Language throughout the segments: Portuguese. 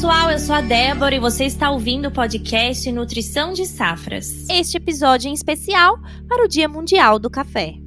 pessoal, eu sou a Débora e você está ouvindo o podcast Nutrição de Safras. Este episódio em especial para o Dia Mundial do Café.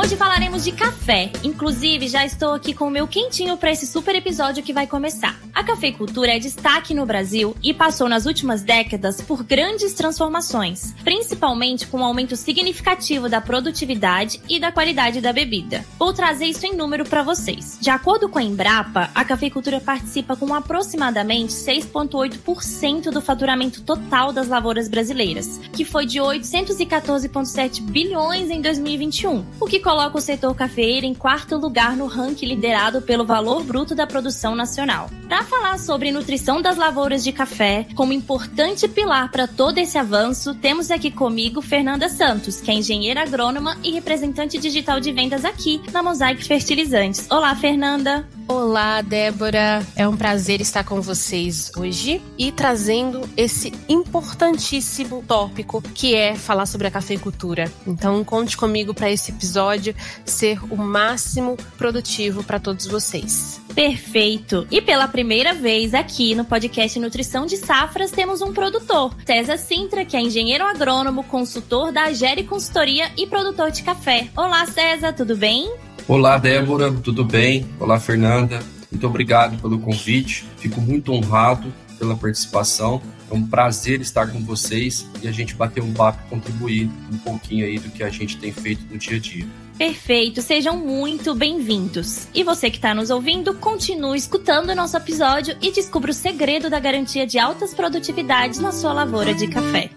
Hoje falaremos de café. Inclusive, já estou aqui com o meu quentinho para esse super episódio que vai começar. A cafeicultura é destaque no Brasil e passou nas últimas décadas por grandes transformações, principalmente com um aumento significativo da produtividade e da qualidade da bebida. Vou trazer isso em número para vocês. De acordo com a Embrapa, a cafeicultura participa com aproximadamente 6,8% do faturamento total das lavouras brasileiras, que foi de 814,7 bilhões em 2021, o que coloca o setor cafeeiro em quarto lugar no ranking liderado pelo valor bruto da produção nacional. Para falar sobre nutrição das lavouras de café, como importante pilar para todo esse avanço, temos aqui comigo Fernanda Santos, que é engenheira agrônoma e representante digital de vendas aqui na Mosaic Fertilizantes. Olá, Fernanda! Olá, Débora. É um prazer estar com vocês hoje e trazendo esse importantíssimo tópico que é falar sobre a cafeicultura. Então, conte comigo para esse episódio ser o máximo produtivo para todos vocês. Perfeito! E pela primeira vez aqui no podcast Nutrição de Safras temos um produtor, César Sintra, que é engenheiro agrônomo, consultor da Agere Consultoria e produtor de café. Olá, César, tudo bem? Olá, Débora, tudo bem? Olá, Fernanda. Muito obrigado pelo convite. Fico muito honrado pela participação. É um prazer estar com vocês e a gente bater um papo e contribuir um pouquinho aí do que a gente tem feito no dia a dia. Perfeito, sejam muito bem-vindos. E você que está nos ouvindo, continue escutando o nosso episódio e descubra o segredo da garantia de altas produtividades na sua lavoura de café.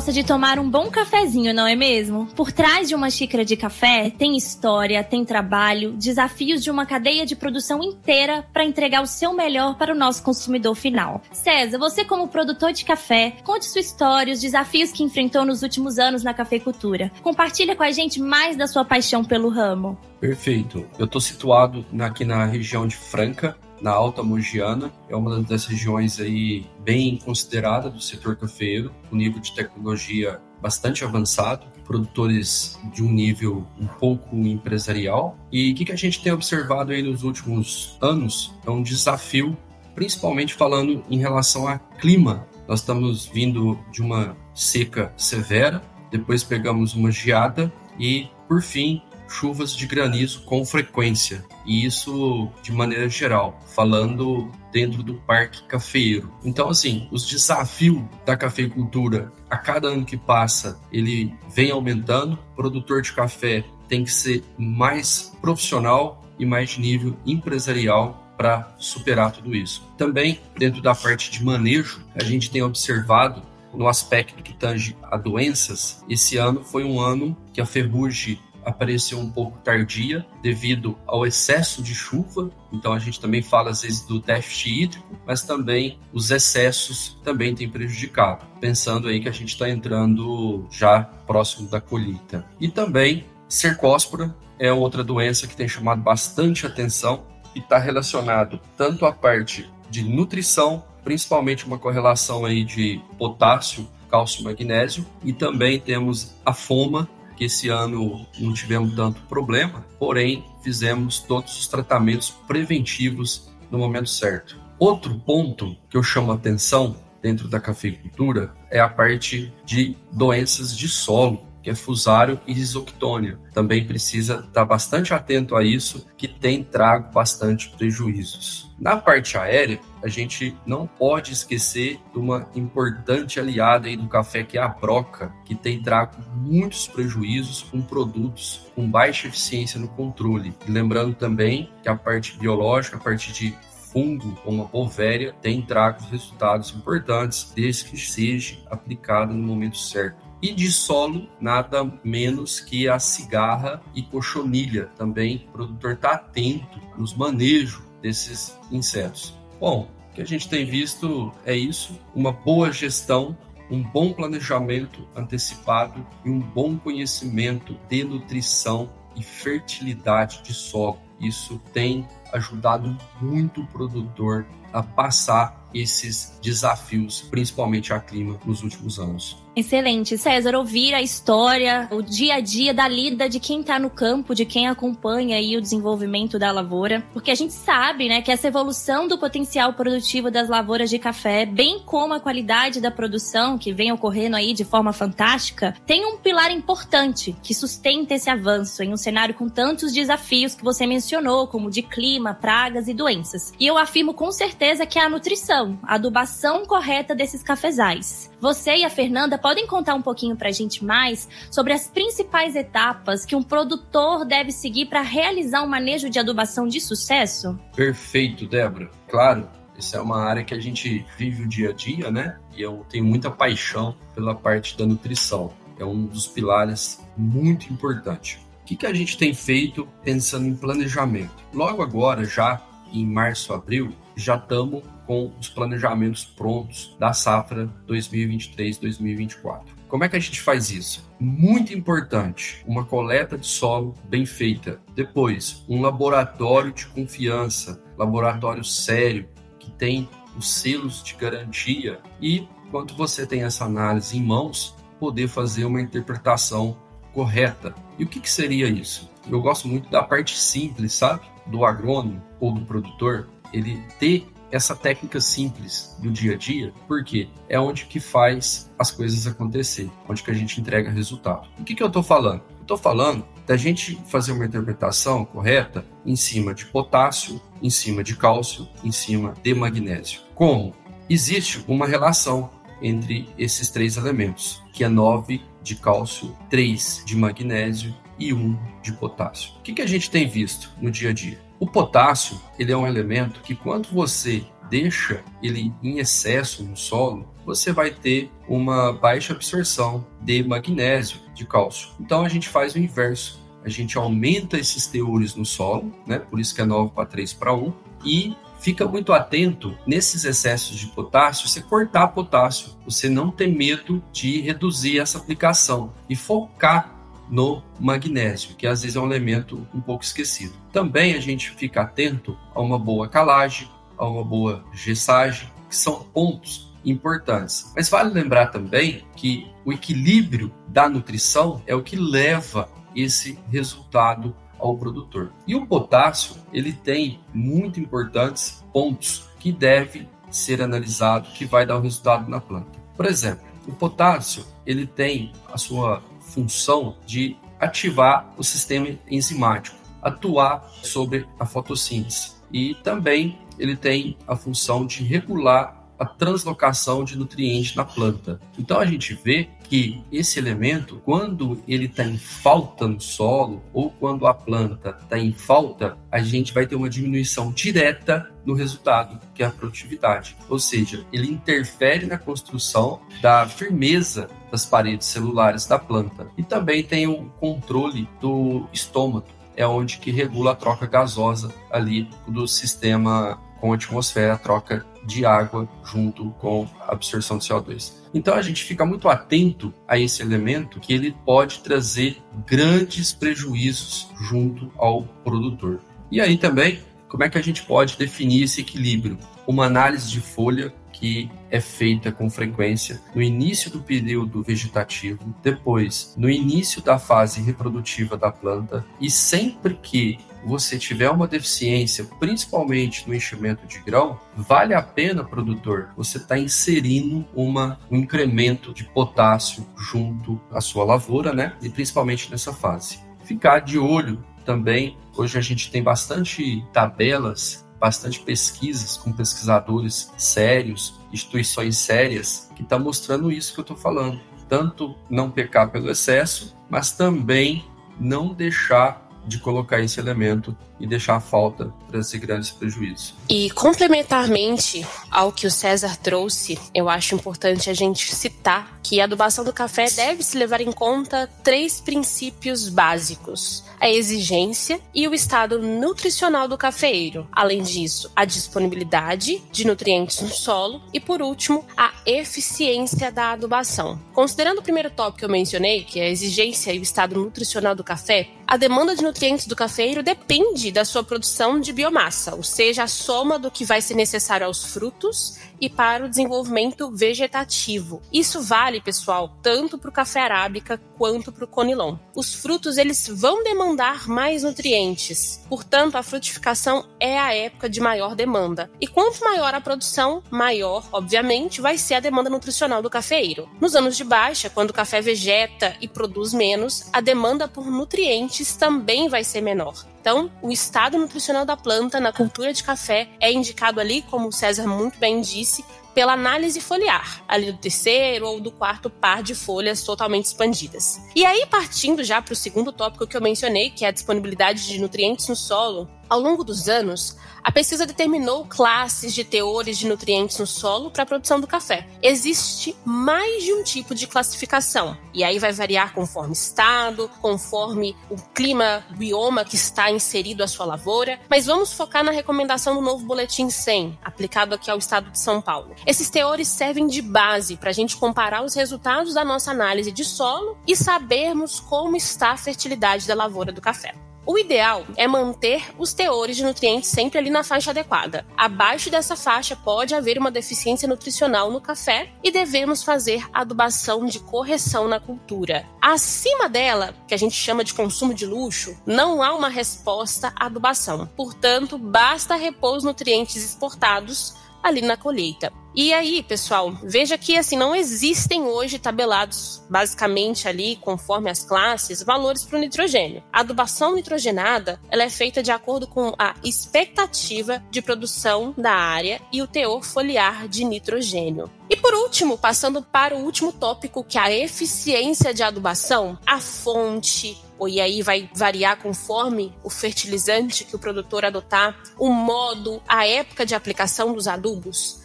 Gosta de tomar um bom cafezinho, não é mesmo? Por trás de uma xícara de café tem história, tem trabalho, desafios de uma cadeia de produção inteira para entregar o seu melhor para o nosso consumidor final. César, você como produtor de café, conte sua história, os desafios que enfrentou nos últimos anos na cafeicultura. Compartilha com a gente mais da sua paixão pelo ramo. Perfeito. Eu estou situado aqui na região de Franca, na Alta Mogiana. É uma das regiões aí bem considerada do setor cafeiro, com nível de tecnologia bastante avançado, produtores de um nível um pouco empresarial. E o que, que a gente tem observado aí nos últimos anos é um desafio, principalmente falando em relação a clima. Nós estamos vindo de uma seca severa, depois pegamos uma geada e, por fim, chuvas de granizo com frequência, e isso de maneira geral, falando dentro do parque cafeiro. Então, assim, os desafios da cafeicultura a cada ano que passa, ele vem aumentando. O produtor de café tem que ser mais profissional e mais de nível empresarial para superar tudo isso. Também, dentro da parte de manejo, a gente tem observado no aspecto que tange a doenças, esse ano foi um ano que a ferrugem apareceu um pouco tardia devido ao excesso de chuva. Então a gente também fala às vezes do déficit hídrico, mas também os excessos também têm prejudicado. Pensando aí que a gente está entrando já próximo da colheita. E também cercóspora é outra doença que tem chamado bastante atenção e está relacionado tanto à parte de nutrição, principalmente uma correlação aí de potássio, cálcio, magnésio, e também temos a foma, que esse ano não tivemos tanto problema, porém fizemos todos os tratamentos preventivos no momento certo. Outro ponto que eu chamo a atenção dentro da cafeicultura é a parte de doenças de solo que é fusário e isoctônia. Também precisa estar bastante atento a isso, que tem trago bastante prejuízos. Na parte aérea, a gente não pode esquecer de uma importante aliada aí do café, que é a broca, que tem trago muitos prejuízos com produtos com baixa eficiência no controle. E lembrando também que a parte biológica, a parte de fungo como a bovéria tem trago resultados importantes desde que seja aplicado no momento certo. E de solo, nada menos que a cigarra e cochonilha. Também o produtor está atento nos manejos desses insetos. Bom, o que a gente tem visto é isso: uma boa gestão, um bom planejamento antecipado e um bom conhecimento de nutrição e fertilidade de solo. Isso tem ajudado muito o produtor a passar esses desafios, principalmente a clima, nos últimos anos. Excelente. César, ouvir a história, o dia a dia da lida de quem está no campo, de quem acompanha aí o desenvolvimento da lavoura, porque a gente sabe, né, que essa evolução do potencial produtivo das lavouras de café, bem como a qualidade da produção que vem ocorrendo aí de forma fantástica, tem um pilar importante que sustenta esse avanço em um cenário com tantos desafios que você mencionou, como de clima, pragas e doenças. E eu afirmo com certeza que é a nutrição, a adubação correta desses cafezais. Você e a Fernanda podem contar um pouquinho para a gente mais sobre as principais etapas que um produtor deve seguir para realizar um manejo de adubação de sucesso? Perfeito, Débora. Claro, essa é uma área que a gente vive o dia a dia, né? E eu tenho muita paixão pela parte da nutrição. É um dos pilares muito importante. O que, que a gente tem feito pensando em planejamento? Logo agora, já em março, abril, já estamos com os planejamentos prontos da safra 2023-2024. Como é que a gente faz isso? Muito importante, uma coleta de solo bem feita. Depois, um laboratório de confiança, laboratório sério, que tem os selos de garantia e, quando você tem essa análise em mãos, poder fazer uma interpretação correta. E o que, que seria isso? Eu gosto muito da parte simples, sabe? Do agrônomo ou do produtor, ele ter essa técnica simples do dia a dia, porque é onde que faz as coisas acontecer, onde que a gente entrega resultado. O que, que eu estou falando? Estou falando da gente fazer uma interpretação correta em cima de potássio, em cima de cálcio, em cima de magnésio. Como? Existe uma relação entre esses três elementos, que é 9 de cálcio, 3 de magnésio e 1 de potássio. O que, que a gente tem visto no dia a dia? O potássio, ele é um elemento que quando você deixa ele em excesso no solo, você vai ter uma baixa absorção de magnésio, de cálcio. Então a gente faz o inverso. A gente aumenta esses teores no solo, né? Por isso que é 9 para 3 para 1 e fica muito atento nesses excessos de potássio, você cortar potássio, você não ter medo de reduzir essa aplicação e focar no magnésio, que às vezes é um elemento um pouco esquecido. Também a gente fica atento a uma boa calagem, a uma boa gessagem, que são pontos importantes. Mas vale lembrar também que o equilíbrio da nutrição é o que leva esse resultado ao produtor. E o potássio, ele tem muito importantes pontos que deve ser analisado, que vai dar o resultado na planta. Por exemplo, o potássio, ele tem a sua função de ativar o sistema enzimático, atuar sobre a fotossíntese. E também ele tem a função de regular a translocação de nutrientes na planta. Então a gente vê que esse elemento, quando ele está em falta no solo ou quando a planta está em falta, a gente vai ter uma diminuição direta no resultado, que é a produtividade. Ou seja, ele interfere na construção da firmeza das paredes celulares da planta. E também tem o controle do estômago, é onde que regula a troca gasosa ali do sistema com a atmosfera, a troca de água junto com a absorção de CO2. Então a gente fica muito atento a esse elemento que ele pode trazer grandes prejuízos junto ao produtor. E aí também, como é que a gente pode definir esse equilíbrio? Uma análise de folha que é feita com frequência no início do período vegetativo, depois no início da fase reprodutiva da planta e sempre que você tiver uma deficiência, principalmente no enchimento de grão, vale a pena, produtor, você estar tá inserindo uma, um incremento de potássio junto à sua lavoura, né? E principalmente nessa fase. Ficar de olho também. Hoje a gente tem bastante tabelas bastante pesquisas com pesquisadores sérios, instituições sérias, que estão tá mostrando isso que eu estou falando. Tanto não pecar pelo excesso, mas também não deixar de colocar esse elemento e deixar a falta trazer grandes prejuízos. E complementarmente ao que o César trouxe, eu acho importante a gente citar que a adubação do café deve se levar em conta três princípios básicos: a exigência e o estado nutricional do cafeeiro. Além disso, a disponibilidade de nutrientes no solo e, por último, a eficiência da adubação. Considerando o primeiro tópico que eu mencionei, que é a exigência e o estado nutricional do café, a demanda de nutrientes do cafeeiro depende da sua produção de biomassa, ou seja, a soma do que vai ser necessário aos frutos e para o desenvolvimento vegetativo. Isso vale, pessoal, tanto para o café arábica quanto para o conilon. Os frutos eles vão demandar mais nutrientes, portanto, a frutificação é a época de maior demanda. E quanto maior a produção, maior, obviamente, vai ser a demanda nutricional do cafeeiro. Nos anos de baixa, quando o café vegeta e produz menos, a demanda por nutrientes também vai ser menor. Então, o estado nutricional da planta na cultura de café é indicado ali, como o César muito bem disse, pela análise foliar, ali do terceiro ou do quarto par de folhas totalmente expandidas. E aí, partindo já para o segundo tópico que eu mencionei, que é a disponibilidade de nutrientes no solo, ao longo dos anos, a pesquisa determinou classes de teores de nutrientes no solo para a produção do café. Existe mais de um tipo de classificação, e aí vai variar conforme estado, conforme o clima, o bioma que está inserido a sua lavoura, mas vamos focar na recomendação do novo Boletim 100, aplicado aqui ao estado de São Paulo. Esses teores servem de base para a gente comparar os resultados da nossa análise de solo e sabermos como está a fertilidade da lavoura do café. O ideal é manter os teores de nutrientes sempre ali na faixa adequada. Abaixo dessa faixa pode haver uma deficiência nutricional no café e devemos fazer adubação de correção na cultura. Acima dela, que a gente chama de consumo de luxo, não há uma resposta à adubação. Portanto, basta repor os nutrientes exportados ali na colheita. E aí, pessoal, veja que assim não existem hoje tabelados basicamente ali conforme as classes valores para o nitrogênio. A adubação nitrogenada ela é feita de acordo com a expectativa de produção da área e o teor foliar de nitrogênio. E por último, passando para o último tópico, que é a eficiência de adubação, a fonte, e aí vai variar conforme o fertilizante que o produtor adotar, o modo, a época de aplicação dos adubos,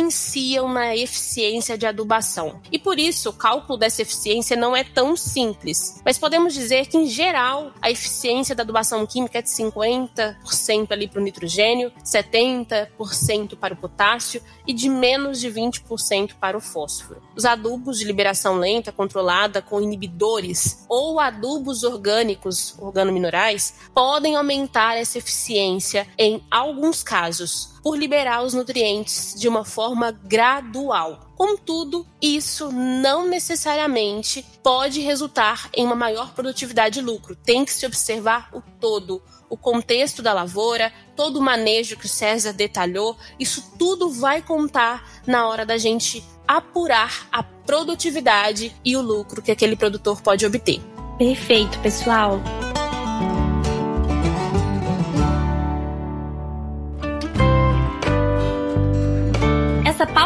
influenciam na eficiência de adubação. E por isso, o cálculo dessa eficiência não é tão simples. Mas podemos dizer que, em geral, a eficiência da adubação química é de 50% ali para o nitrogênio, 70% para o potássio e de menos de 20% para o fósforo. Os adubos de liberação lenta controlada com inibidores ou adubos orgânicos, organominerais, podem aumentar essa eficiência em alguns casos, por liberar os nutrientes de uma forma gradual. Contudo, isso não necessariamente pode resultar em uma maior produtividade e lucro. Tem que se observar o todo, o contexto da lavoura, todo o manejo que o César detalhou. Isso tudo vai contar na hora da gente apurar a produtividade e o lucro que aquele produtor pode obter. Perfeito, pessoal.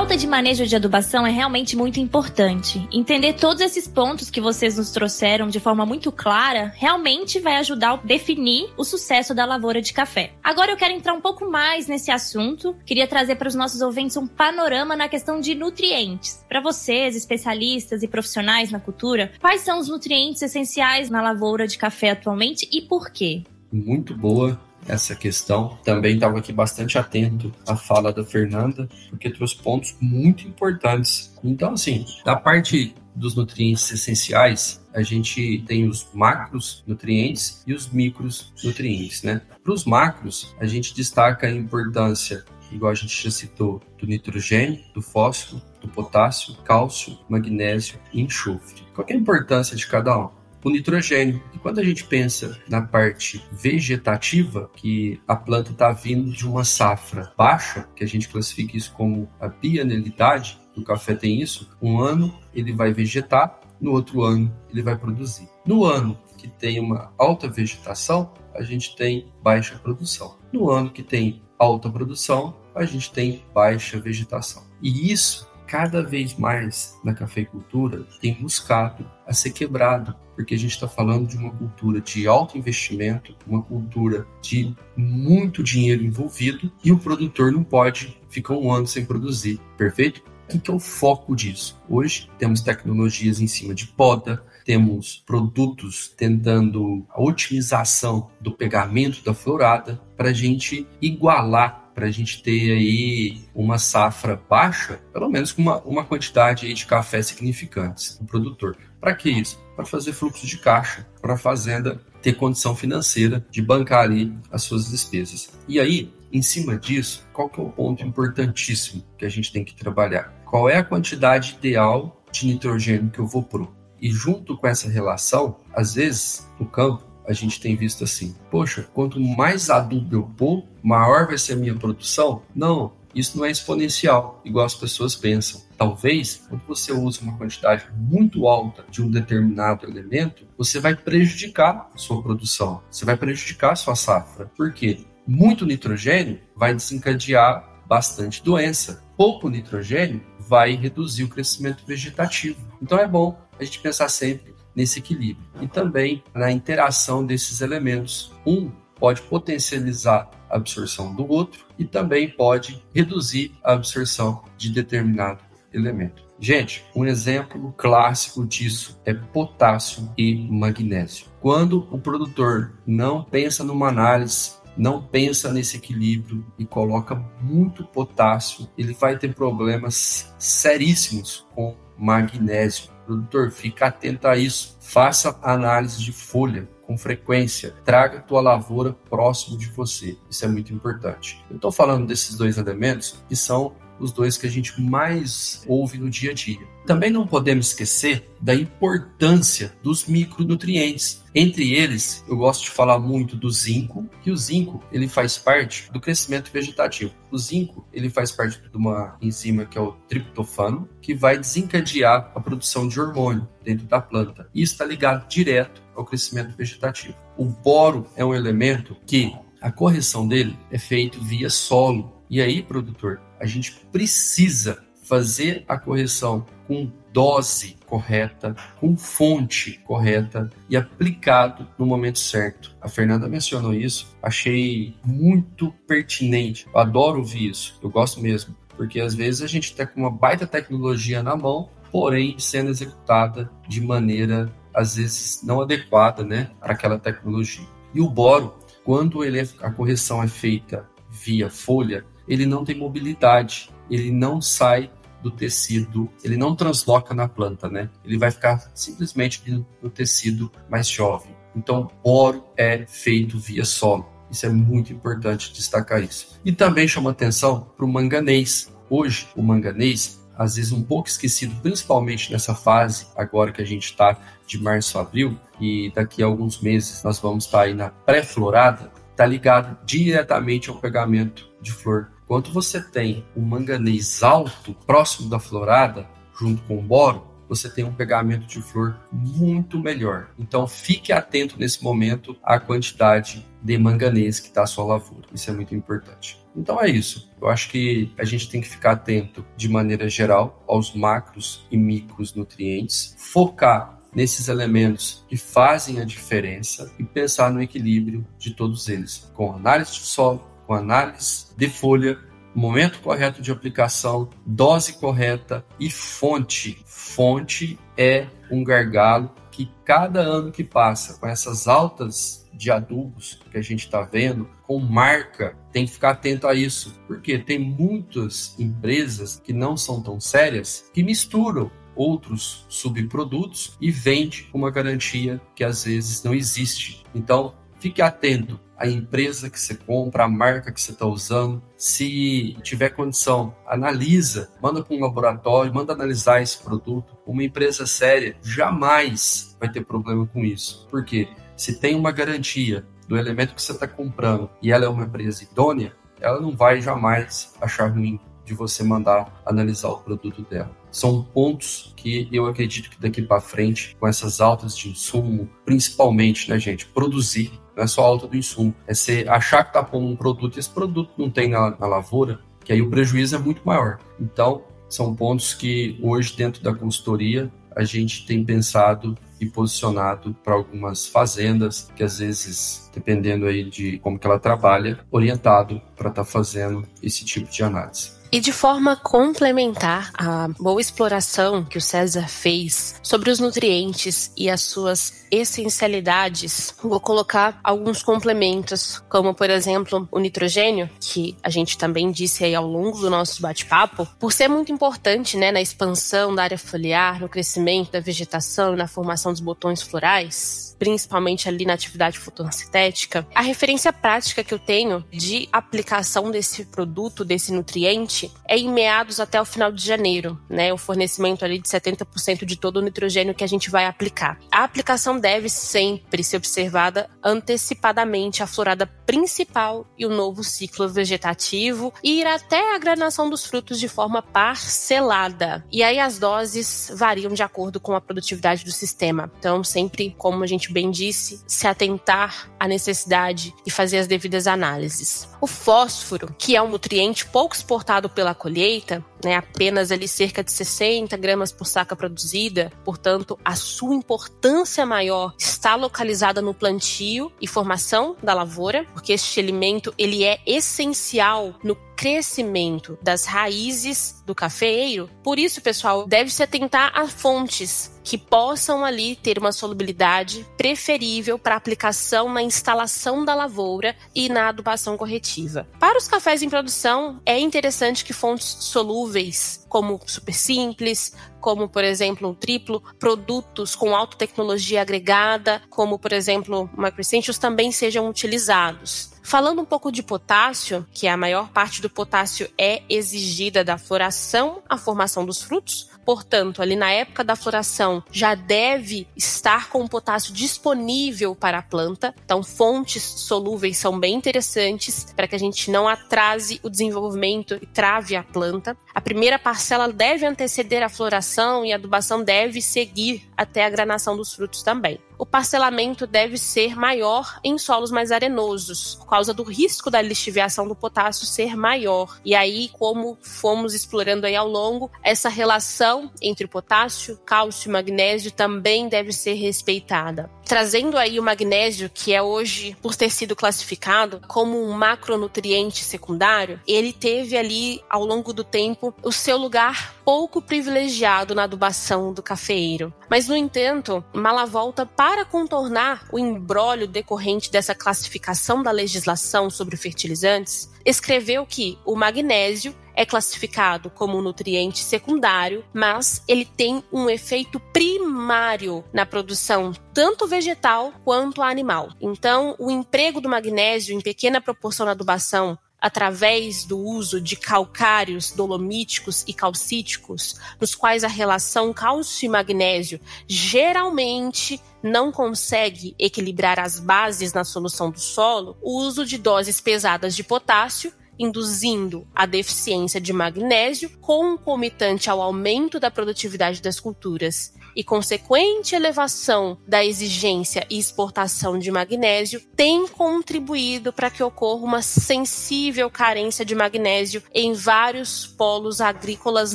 Pauta de manejo de adubação é realmente muito importante. Entender todos esses pontos que vocês nos trouxeram de forma muito clara realmente vai ajudar a definir o sucesso da lavoura de café. Agora eu quero entrar um pouco mais nesse assunto. Queria trazer para os nossos ouvintes um panorama na questão de nutrientes. Para vocês, especialistas e profissionais na cultura, quais são os nutrientes essenciais na lavoura de café atualmente e por quê? Muito boa essa questão. Também estava aqui bastante atento à fala da Fernanda, porque trouxe pontos muito importantes. Então, assim, da parte dos nutrientes essenciais, a gente tem os macros nutrientes e os micros nutrientes, né? Para os macros, a gente destaca a importância, igual a gente já citou, do nitrogênio, do fósforo, do potássio, cálcio, magnésio e enxofre. Qual é a importância de cada um? O nitrogênio. E quando a gente pensa na parte vegetativa, que a planta está vindo de uma safra baixa, que a gente classifica isso como a bienalidade, o café tem isso, um ano ele vai vegetar, no outro ano ele vai produzir. No ano que tem uma alta vegetação, a gente tem baixa produção. No ano que tem alta produção, a gente tem baixa vegetação. E isso cada vez mais na cafeicultura tem buscado a ser quebrado, porque a gente está falando de uma cultura de alto investimento, uma cultura de muito dinheiro envolvido e o produtor não pode ficar um ano sem produzir, perfeito? O que é o foco disso? Hoje temos tecnologias em cima de poda, temos produtos tentando a otimização do pegamento da florada para a gente igualar para a gente ter aí uma safra baixa, pelo menos com uma, uma quantidade de café significantes no produtor. Para que isso? Para fazer fluxo de caixa para a fazenda ter condição financeira de bancar ali as suas despesas. E aí, em cima disso, qual que é o ponto importantíssimo que a gente tem que trabalhar? Qual é a quantidade ideal de nitrogênio que eu vou pôr? E junto com essa relação, às vezes no campo a gente tem visto assim: poxa, quanto mais adubo eu pôr, maior vai ser a minha produção? Não, isso não é exponencial, igual as pessoas pensam. Talvez, quando você usa uma quantidade muito alta de um determinado elemento, você vai prejudicar sua produção, você vai prejudicar sua safra. Por quê? Muito nitrogênio vai desencadear bastante doença. Pouco nitrogênio vai reduzir o crescimento vegetativo. Então é bom a gente pensar sempre nesse equilíbrio e também na interação desses elementos. Um pode potencializar absorção do outro e também pode reduzir a absorção de determinado elemento. Gente, um exemplo clássico disso é potássio e magnésio. Quando o produtor não pensa numa análise não pensa nesse equilíbrio e coloca muito potássio, ele vai ter problemas seríssimos com magnésio. Produtor, fica atento a isso. Faça análise de folha com frequência. Traga tua lavoura próximo de você. Isso é muito importante. Eu estou falando desses dois elementos que são os dois que a gente mais ouve no dia a dia. Também não podemos esquecer da importância dos micronutrientes. Entre eles, eu gosto de falar muito do zinco, que o zinco ele faz parte do crescimento vegetativo. O zinco ele faz parte de uma enzima que é o triptofano, que vai desencadear a produção de hormônio dentro da planta. E está ligado direto ao crescimento vegetativo. O boro é um elemento que a correção dele é feita via solo. E aí, produtor, a gente precisa fazer a correção com dose correta, com fonte correta e aplicado no momento certo. A Fernanda mencionou isso, achei muito pertinente. Eu adoro ouvir isso, eu gosto mesmo, porque às vezes a gente está com uma baita tecnologia na mão, porém sendo executada de maneira às vezes não adequada, né, para aquela tecnologia. E o boro, quando ele é, a correção é feita via folha, ele não tem mobilidade, ele não sai do tecido, ele não transloca na planta, né? Ele vai ficar simplesmente no tecido mais jovem. Então, boro é feito via solo. Isso é muito importante destacar isso. E também chama atenção para o manganês. Hoje, o manganês, às vezes um pouco esquecido, principalmente nessa fase agora que a gente está de março a abril, e daqui a alguns meses nós vamos estar tá aí na pré-florada, está ligado diretamente ao pegamento de flor quando você tem um manganês alto próximo da florada, junto com o boro, você tem um pegamento de flor muito melhor. Então fique atento nesse momento à quantidade de manganês que está a sua lavoura. Isso é muito importante. Então é isso. Eu acho que a gente tem que ficar atento de maneira geral aos macros e micros nutrientes, focar nesses elementos que fazem a diferença e pensar no equilíbrio de todos eles, com análise de solo, com análise de folha, momento correto de aplicação, dose correta e fonte. Fonte é um gargalo que cada ano que passa, com essas altas de adubos que a gente está vendo, com marca, tem que ficar atento a isso, porque tem muitas empresas que não são tão sérias que misturam outros subprodutos e vende uma garantia que às vezes não existe. Então, fique atento a empresa que você compra, a marca que você está usando. Se tiver condição, analisa, manda para um laboratório, manda analisar esse produto. Uma empresa séria jamais vai ter problema com isso. Porque se tem uma garantia do elemento que você está comprando e ela é uma empresa idônea, ela não vai jamais achar ruim de você mandar analisar o produto dela. São pontos que eu acredito que daqui para frente, com essas altas de insumo, principalmente, né, gente, produzir não é só alta do insumo, é você achar que está pondo um produto e esse produto não tem na, na lavoura, que aí o prejuízo é muito maior. Então, são pontos que hoje, dentro da consultoria, a gente tem pensado e posicionado para algumas fazendas que às vezes, dependendo aí de como que ela trabalha, orientado para estar tá fazendo esse tipo de análise. E de forma complementar à boa exploração que o César fez sobre os nutrientes e as suas essencialidades, vou colocar alguns complementos, como por exemplo o nitrogênio, que a gente também disse aí ao longo do nosso bate-papo, por ser muito importante né, na expansão da área foliar, no crescimento da vegetação e na formação dos botões florais principalmente ali na atividade fotossintética, a referência prática que eu tenho de aplicação desse produto, desse nutriente, é em meados até o final de janeiro, né? O fornecimento ali de 70% de todo o nitrogênio que a gente vai aplicar. A aplicação deve sempre ser observada antecipadamente a florada principal e o novo ciclo vegetativo e ir até a granação dos frutos de forma parcelada. E aí as doses variam de acordo com a produtividade do sistema. Então, sempre, como a gente bem disse, se atentar à necessidade e fazer as devidas análises. O fósforo, que é um nutriente pouco exportado pela colheita, né, apenas ali cerca de 60 gramas por saca produzida, portanto, a sua importância maior está localizada no plantio e formação da lavoura, porque este alimento ele é essencial no crescimento das raízes do cafeeiro. Por isso, pessoal, deve se atentar a fontes que possam ali ter uma solubilidade preferível para aplicação na instalação da lavoura e na adubação corretiva. Para os cafés em produção, é interessante que fontes solúveis, como super simples, como por exemplo um triplo, produtos com alta tecnologia agregada, como por exemplo o Microessentials, também sejam utilizados. Falando um pouco de potássio, que a maior parte do potássio é exigida da floração à formação dos frutos, Portanto, ali na época da floração, já deve estar com o potássio disponível para a planta. Então, fontes solúveis são bem interessantes para que a gente não atrase o desenvolvimento e trave a planta. A primeira parcela deve anteceder a floração e a adubação deve seguir até a granação dos frutos também o parcelamento deve ser maior em solos mais arenosos, por causa do risco da lixiviação do potássio ser maior. E aí, como fomos explorando aí ao longo, essa relação entre potássio, cálcio e magnésio também deve ser respeitada. Trazendo aí o magnésio, que é hoje, por ter sido classificado como um macronutriente secundário, ele teve ali, ao longo do tempo, o seu lugar pouco privilegiado na adubação do cafeeiro. Mas, no entanto, Malavolta, para contornar o embrólio decorrente dessa classificação da legislação sobre fertilizantes, escreveu que o magnésio é classificado como um nutriente secundário, mas ele tem um efeito primário na produção tanto vegetal quanto animal. Então, o emprego do magnésio em pequena proporção na adubação através do uso de calcários dolomíticos e calcíticos, nos quais a relação cálcio e magnésio geralmente não consegue equilibrar as bases na solução do solo, o uso de doses pesadas de potássio induzindo a deficiência de magnésio, concomitante ao aumento da produtividade das culturas e consequente elevação da exigência e exportação de magnésio, tem contribuído para que ocorra uma sensível carência de magnésio em vários polos agrícolas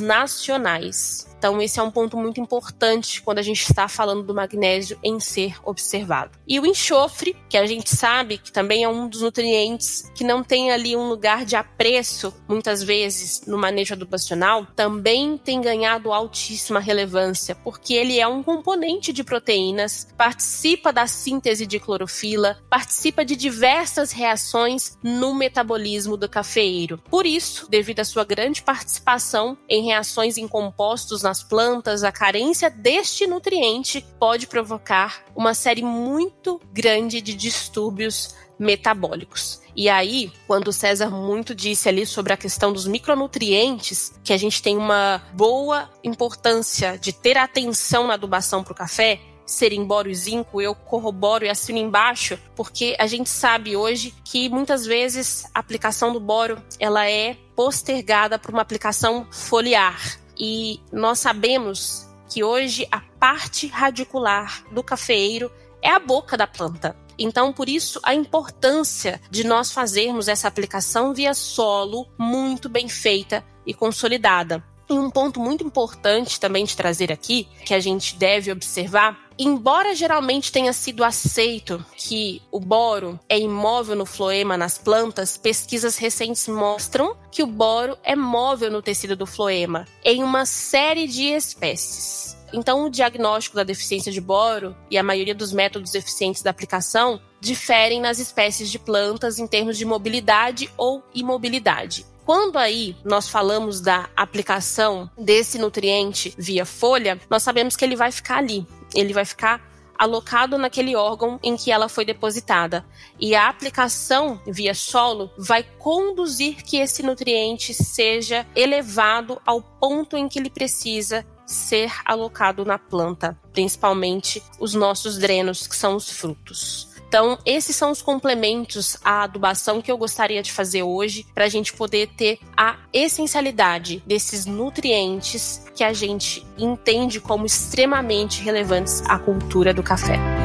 nacionais. Então, esse é um ponto muito importante quando a gente está falando do magnésio em ser observado. E o enxofre, que a gente sabe que também é um dos nutrientes que não tem ali um lugar de apreço, muitas vezes, no manejo adubacional, também tem ganhado altíssima relevância, porque ele é um componente de proteínas, participa da síntese de clorofila, participa de diversas reações no metabolismo do cafeeiro. Por isso, devido à sua grande participação em reações em compostos nas plantas, a carência deste nutriente pode provocar uma série muito grande de distúrbios metabólicos. E aí, quando o César muito disse ali sobre a questão dos micronutrientes, que a gente tem uma boa importância de ter atenção na adubação para o café, serem boro e zinco, eu corroboro e assino embaixo, porque a gente sabe hoje que muitas vezes a aplicação do boro ela é postergada para uma aplicação foliar. E nós sabemos que hoje a parte radicular do cafeeiro é a boca da planta. Então, por isso, a importância de nós fazermos essa aplicação via solo muito bem feita e consolidada. E um ponto muito importante também de trazer aqui, que a gente deve observar, embora geralmente tenha sido aceito que o boro é imóvel no floema nas plantas, pesquisas recentes mostram que o boro é móvel no tecido do floema em uma série de espécies. Então, o diagnóstico da deficiência de boro e a maioria dos métodos eficientes da aplicação diferem nas espécies de plantas em termos de mobilidade ou imobilidade. Quando aí nós falamos da aplicação desse nutriente via folha, nós sabemos que ele vai ficar ali, ele vai ficar alocado naquele órgão em que ela foi depositada. E a aplicação via solo vai conduzir que esse nutriente seja elevado ao ponto em que ele precisa ser alocado na planta, principalmente os nossos drenos, que são os frutos. Então, esses são os complementos à adubação que eu gostaria de fazer hoje para a gente poder ter a essencialidade desses nutrientes que a gente entende como extremamente relevantes à cultura do café.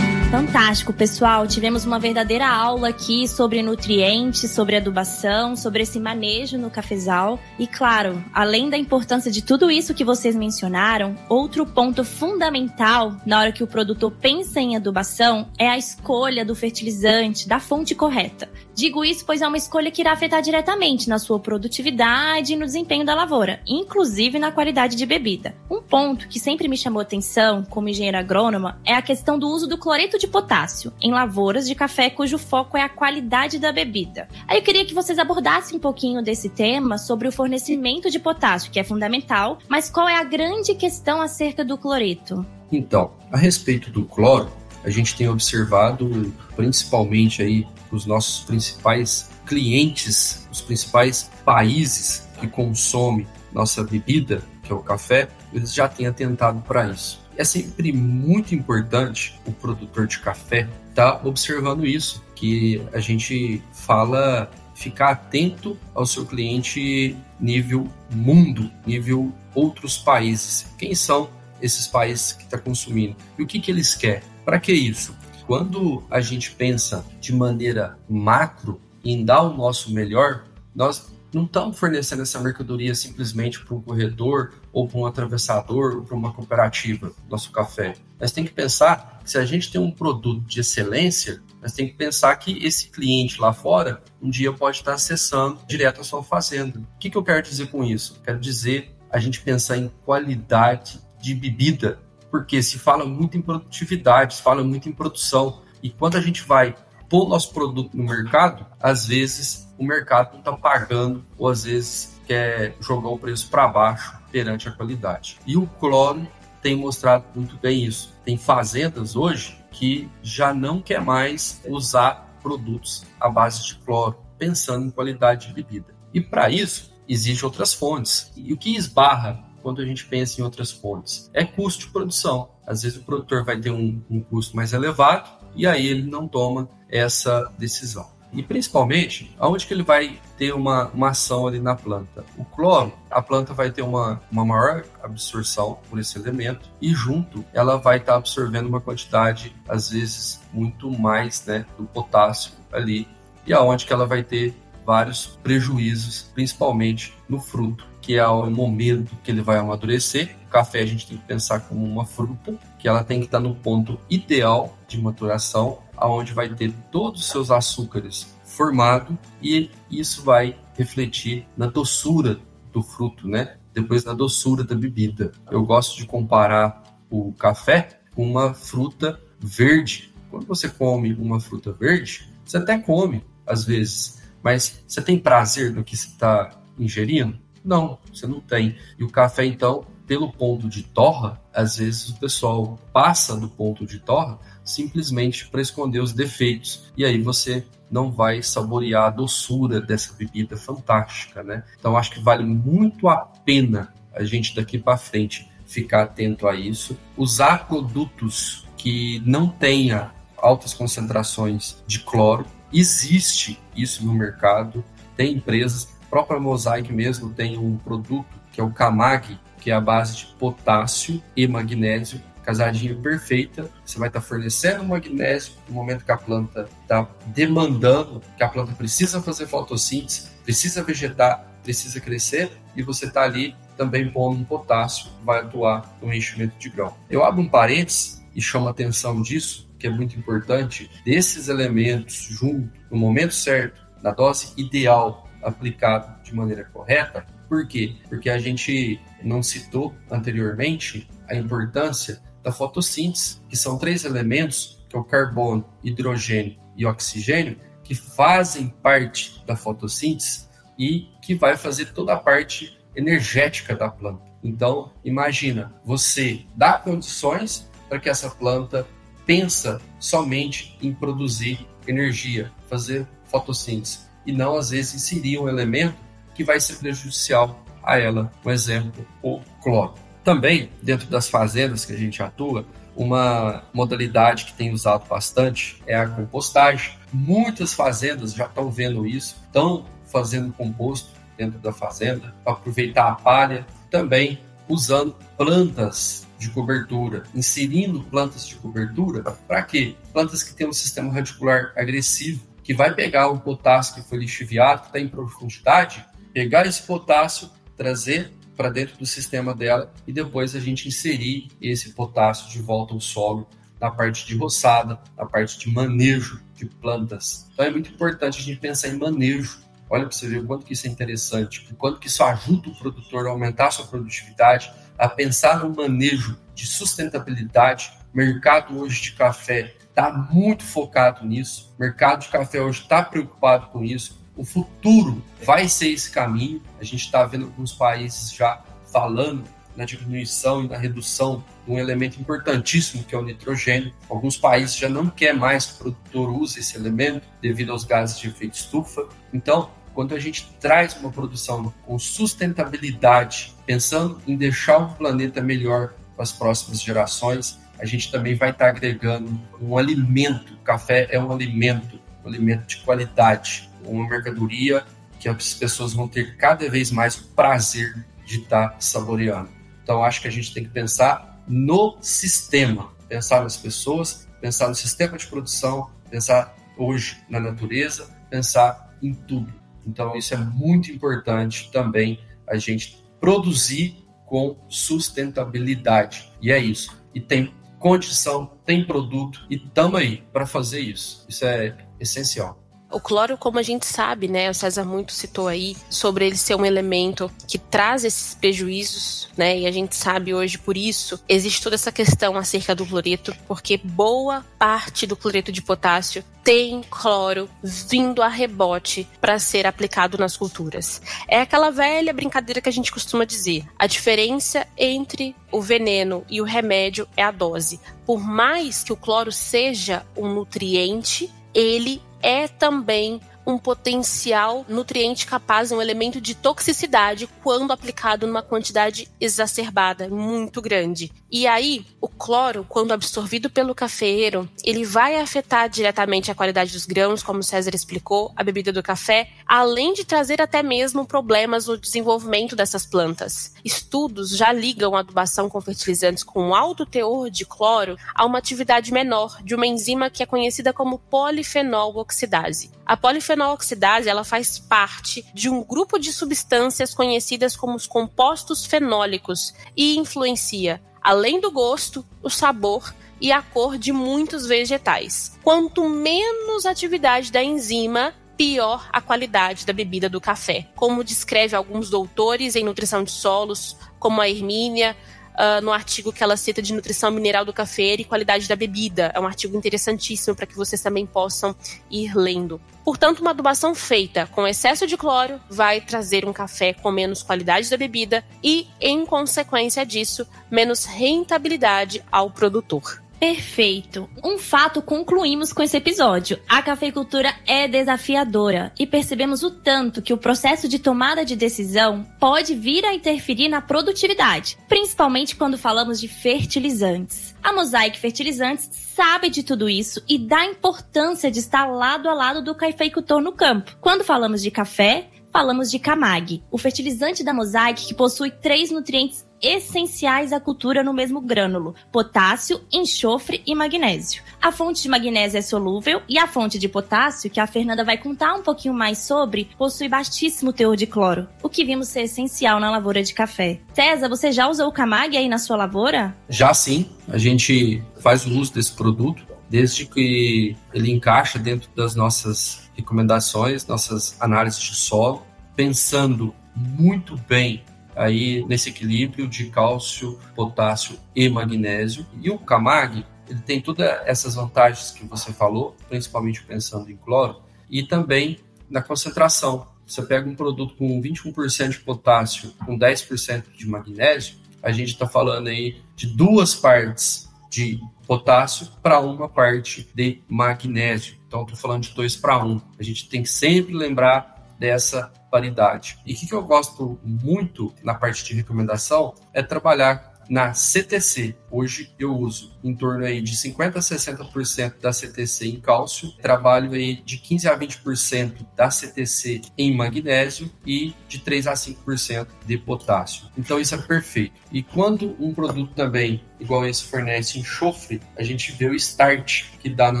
Fantástico, pessoal. Tivemos uma verdadeira aula aqui sobre nutrientes, sobre adubação, sobre esse manejo no cafezal. E claro, além da importância de tudo isso que vocês mencionaram, outro ponto fundamental na hora que o produtor pensa em adubação é a escolha do fertilizante, da fonte correta. Digo isso pois é uma escolha que irá afetar diretamente na sua produtividade e no desempenho da lavoura, inclusive na qualidade de bebida. Um ponto que sempre me chamou atenção como engenheira agrônoma é a questão do uso do cloreto de potássio em lavouras de café cujo foco é a qualidade da bebida. Aí eu queria que vocês abordassem um pouquinho desse tema sobre o fornecimento de potássio, que é fundamental, mas qual é a grande questão acerca do cloreto? Então, a respeito do cloro, a gente tem observado principalmente aí os nossos principais clientes, os principais países que consomem nossa bebida, que é o café, eles já têm atentado para isso. É sempre muito importante o produtor de café estar tá observando isso, que a gente fala ficar atento ao seu cliente nível mundo, nível outros países. Quem são esses países que está consumindo? E o que, que eles querem? Para que isso? Quando a gente pensa de maneira macro em dar o nosso melhor, nós não estamos fornecendo essa mercadoria simplesmente para um corredor ou para um atravessador ou para uma cooperativa, nosso café. Nós temos que pensar que se a gente tem um produto de excelência, nós temos que pensar que esse cliente lá fora um dia pode estar acessando direto a sua fazenda. O que, que eu quero dizer com isso? Quero dizer a gente pensar em qualidade de bebida porque se fala muito em produtividade, se fala muito em produção. E quando a gente vai pôr o nosso produto no mercado, às vezes o mercado não está pagando, ou às vezes quer jogar o preço para baixo perante a qualidade. E o cloro tem mostrado muito bem isso. Tem fazendas hoje que já não quer mais usar produtos à base de cloro, pensando em qualidade de bebida. E para isso, existem outras fontes. E o que esbarra quando a gente pensa em outras fontes? É custo de produção. Às vezes o produtor vai ter um, um custo mais elevado e aí ele não toma essa decisão. E principalmente, aonde que ele vai ter uma, uma ação ali na planta? O cloro, a planta vai ter uma, uma maior absorção por esse elemento e junto ela vai estar tá absorvendo uma quantidade, às vezes, muito mais né, do potássio ali. E aonde que ela vai ter vários prejuízos, principalmente no fruto, que é o momento que ele vai amadurecer. O café a gente tem que pensar como uma fruta, que ela tem que estar no ponto ideal de maturação, aonde vai ter todos os seus açúcares formado e isso vai refletir na doçura do fruto, né? Depois na doçura da bebida. Eu gosto de comparar o café com uma fruta verde. Quando você come uma fruta verde, você até come às vezes, mas você tem prazer no que você está ingerindo? Não, você não tem. E o café, então, pelo ponto de torra, às vezes o pessoal passa do ponto de torra simplesmente para esconder os defeitos. E aí você não vai saborear a doçura dessa bebida fantástica, né? Então acho que vale muito a pena a gente daqui para frente ficar atento a isso, usar produtos que não tenha altas concentrações de cloro, Existe isso no mercado, tem empresas, própria Mosaic mesmo tem um produto que é o Camag, que é a base de potássio e magnésio, casadinha perfeita. Você vai estar fornecendo magnésio no momento que a planta está demandando, que a planta precisa fazer fotossíntese, precisa vegetar, precisa crescer, e você está ali também pondo um potássio, vai atuar no enchimento de grão. Eu abro um parênteses e chamo a atenção disso, que é muito importante, desses elementos junto, no momento certo, na dose ideal, aplicado de maneira correta. Por quê? Porque a gente não citou anteriormente a importância da fotossíntese, que são três elementos, que é o carbono, hidrogênio e oxigênio, que fazem parte da fotossíntese e que vai fazer toda a parte energética da planta. Então, imagina, você dá condições para que essa planta pensa somente em produzir energia, fazer fotossíntese, e não às vezes inserir um elemento que vai ser prejudicial a ela. Um exemplo, o cloro. Também, dentro das fazendas que a gente atua, uma modalidade que tem usado bastante é a compostagem. Muitas fazendas já estão vendo isso, estão fazendo composto dentro da fazenda para aproveitar a palha, também usando plantas de cobertura, inserindo plantas de cobertura, para quê? Plantas que têm um sistema radicular agressivo, que vai pegar o potássio que foi lixiviado, que está em profundidade, pegar esse potássio, trazer para dentro do sistema dela e depois a gente inserir esse potássio de volta ao solo na parte de roçada, na parte de manejo de plantas. Então é muito importante a gente pensar em manejo. Olha para você ver o quanto que isso é interessante, o quanto que isso ajuda o produtor a aumentar a sua produtividade, a pensar no manejo de sustentabilidade. O mercado hoje de café está muito focado nisso. O mercado de café hoje está preocupado com isso. O futuro vai ser esse caminho. A gente está vendo alguns países já falando na diminuição e na redução de um elemento importantíssimo que é o nitrogênio. Alguns países já não quer mais que o produtor use esse elemento devido aos gases de efeito estufa. Então, quando a gente traz uma produção com sustentabilidade, pensando em deixar o planeta melhor para as próximas gerações, a gente também vai estar agregando um alimento. O café é um alimento, um alimento de qualidade, uma mercadoria que as pessoas vão ter cada vez mais prazer de estar saboreando. Então, acho que a gente tem que pensar no sistema, pensar nas pessoas, pensar no sistema de produção, pensar hoje na natureza, pensar em tudo. Então, isso é muito importante também a gente produzir com sustentabilidade. E é isso. E tem condição, tem produto e estamos aí para fazer isso. Isso é essencial. O cloro, como a gente sabe, né, o César muito citou aí sobre ele ser um elemento que traz esses prejuízos, né, e a gente sabe hoje por isso existe toda essa questão acerca do cloreto, porque boa parte do cloreto de potássio tem cloro vindo a rebote para ser aplicado nas culturas. É aquela velha brincadeira que a gente costuma dizer: a diferença entre o veneno e o remédio é a dose. Por mais que o cloro seja um nutriente, ele é também um potencial nutriente capaz, um elemento de toxicidade quando aplicado numa quantidade exacerbada, muito grande. E aí, o cloro, quando absorvido pelo cafeeiro, ele vai afetar diretamente a qualidade dos grãos, como o César explicou, a bebida do café, além de trazer até mesmo problemas no desenvolvimento dessas plantas. Estudos já ligam a adubação com fertilizantes com alto teor de cloro a uma atividade menor de uma enzima que é conhecida como polifenol oxidase. A polifenol oxidase ela faz parte de um grupo de substâncias conhecidas como os compostos fenólicos e influencia, além do gosto, o sabor e a cor de muitos vegetais. Quanto menos atividade da enzima, pior a qualidade da bebida do café. Como descreve alguns doutores em nutrição de solos, como a Hermínia, uh, no artigo que ela cita de nutrição mineral do café e qualidade da bebida. É um artigo interessantíssimo para que vocês também possam ir lendo. Portanto, uma adubação feita com excesso de cloro vai trazer um café com menos qualidade da bebida e, em consequência disso, menos rentabilidade ao produtor. Perfeito. Um fato concluímos com esse episódio. A cafeicultura é desafiadora e percebemos o tanto que o processo de tomada de decisão pode vir a interferir na produtividade, principalmente quando falamos de fertilizantes. A Mosaic Fertilizantes sabe de tudo isso e dá importância de estar lado a lado do cafeicultor no campo. Quando falamos de café, falamos de Camag, o fertilizante da Mosaic que possui três nutrientes essenciais à cultura no mesmo grânulo: potássio, enxofre e magnésio. A fonte de magnésio é solúvel e a fonte de potássio, que a Fernanda vai contar um pouquinho mais sobre, possui baixíssimo teor de cloro, o que vimos ser essencial na lavoura de café. César, você já usou o Camag aí na sua lavoura? Já sim, a gente faz o uso desse produto desde que ele encaixa dentro das nossas recomendações, nossas análises de solo, pensando muito bem aí nesse equilíbrio de cálcio, potássio e magnésio. E o Camag, ele tem todas essas vantagens que você falou, principalmente pensando em cloro, e também na concentração. você pega um produto com 21% de potássio, com 10% de magnésio, a gente está falando aí de duas partes de potássio para uma parte de magnésio. Então, estou falando de 2 para 1. A gente tem que sempre lembrar dessa paridade. E o que, que eu gosto muito na parte de recomendação é trabalhar na CTC. Hoje eu uso em torno aí de 50 a 60% da CTC em cálcio, trabalho aí de 15 a 20% da CTC em magnésio e de 3 a 5% de potássio. Então isso é perfeito. E quando um produto também igual esse fornece enxofre, a gente vê o start que dá na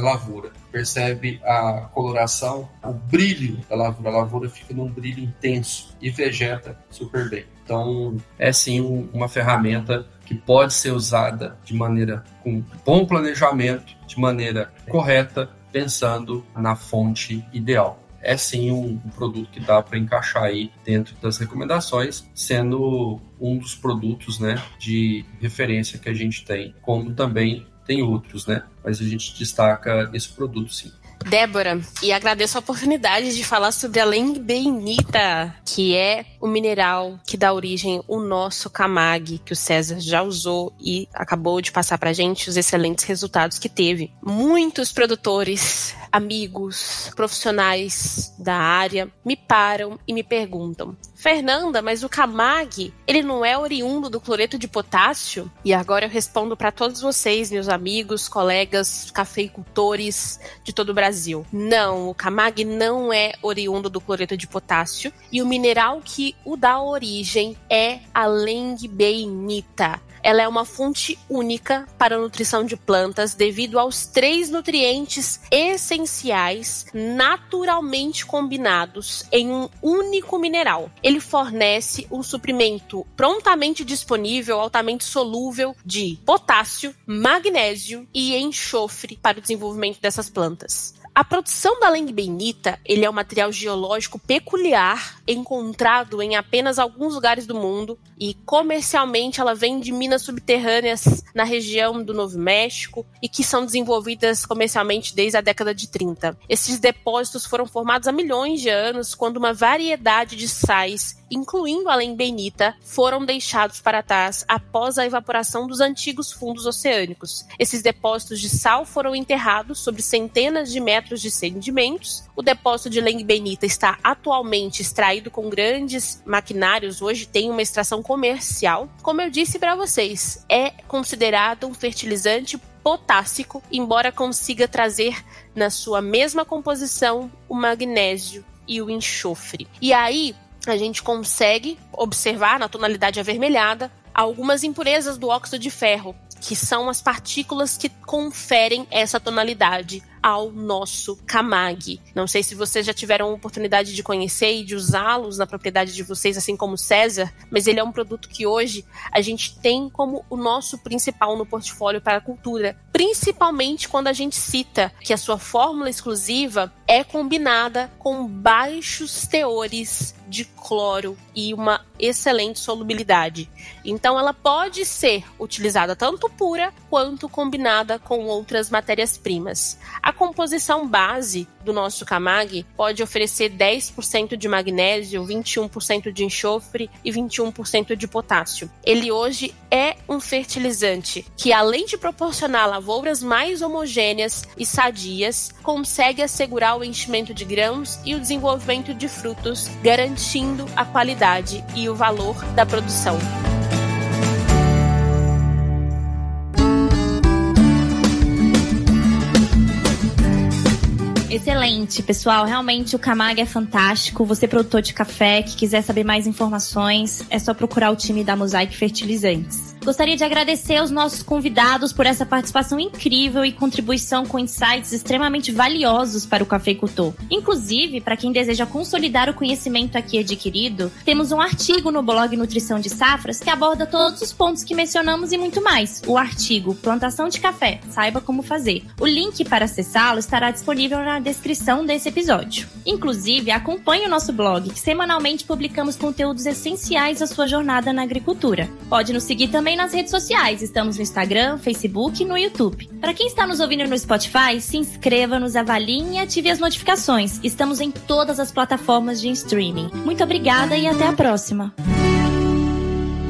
lavoura. Percebe a coloração, o brilho da lavoura. A lavoura fica num brilho intenso e vegeta super bem. Então, é sim uma ferramenta que pode ser usada de maneira com bom planejamento, de maneira correta, pensando na fonte ideal. É sim um, produto que dá para encaixar aí dentro das recomendações, sendo um dos produtos né, de referência que a gente tem, como também tem outros, né? Mas a gente destaca esse produto sim. Débora, e agradeço a oportunidade de falar sobre a lengbeinita, que é o mineral que dá origem ao nosso camag, que o César já usou e acabou de passar pra gente os excelentes resultados que teve. Muitos produtores, amigos, profissionais da área me param e me perguntam: Fernanda, mas o camag, ele não é oriundo do cloreto de potássio? E agora eu respondo para todos vocês, meus amigos, colegas, cafeicultores de todo o Brasil. Não, o camag não é oriundo do cloreto de potássio e o mineral que o dá origem é a lengbeinita ela é uma fonte única para a nutrição de plantas devido aos três nutrientes essenciais naturalmente combinados em um único mineral. Ele fornece um suprimento prontamente disponível, altamente solúvel de potássio, magnésio e enxofre para o desenvolvimento dessas plantas. A produção da lengbeinita, ele é um material geológico peculiar, encontrado em apenas alguns lugares do mundo e comercialmente ela vem de minas subterrâneas na região do Novo México e que são desenvolvidas comercialmente desde a década de 30. Esses depósitos foram formados há milhões de anos quando uma variedade de sais incluindo a lenbenita, foram deixados para trás após a evaporação dos antigos fundos oceânicos. Esses depósitos de sal foram enterrados sobre centenas de metros de sedimentos. O depósito de lenbenita está atualmente extraído com grandes maquinários, hoje tem uma extração comercial. Como eu disse para vocês, é considerado um fertilizante potássico, embora consiga trazer na sua mesma composição o magnésio e o enxofre. E aí, a gente consegue observar na tonalidade avermelhada algumas impurezas do óxido de ferro, que são as partículas que conferem essa tonalidade ao nosso Kamag. Não sei se vocês já tiveram oportunidade de conhecer e de usá-los na propriedade de vocês, assim como o César, mas ele é um produto que hoje a gente tem como o nosso principal no portfólio para a cultura, principalmente quando a gente cita que a sua fórmula exclusiva é combinada com baixos teores de cloro e uma excelente solubilidade. Então ela pode ser utilizada tanto pura quanto combinada com outras matérias-primas. A composição base do nosso Camag pode oferecer 10% de magnésio, 21% de enxofre e 21% de potássio. Ele hoje é um fertilizante que, além de proporcionar lavouras mais homogêneas e sadias, consegue assegurar o enchimento de grãos e o desenvolvimento de frutos, garantindo a qualidade e o valor da produção. Excelente, pessoal. Realmente o Camag é fantástico. Você, produtor de café, que quiser saber mais informações, é só procurar o time da Mosaic Fertilizantes. Gostaria de agradecer aos nossos convidados por essa participação incrível e contribuição com insights extremamente valiosos para o cafeicultor. Inclusive, para quem deseja consolidar o conhecimento aqui adquirido, temos um artigo no blog Nutrição de Safras que aborda todos os pontos que mencionamos e muito mais. O artigo Plantação de Café, saiba como fazer. O link para acessá-lo estará disponível na descrição desse episódio. Inclusive, acompanhe o nosso blog, que semanalmente publicamos conteúdos essenciais à sua jornada na agricultura. Pode nos seguir também nas redes sociais. Estamos no Instagram, Facebook e no YouTube. Para quem está nos ouvindo no Spotify, se inscreva, nos avalie e ative as notificações. Estamos em todas as plataformas de streaming. Muito obrigada e até a próxima.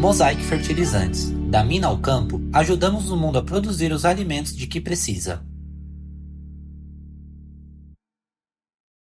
Mosaic Fertilizantes. Da mina ao campo, ajudamos o mundo a produzir os alimentos de que precisa.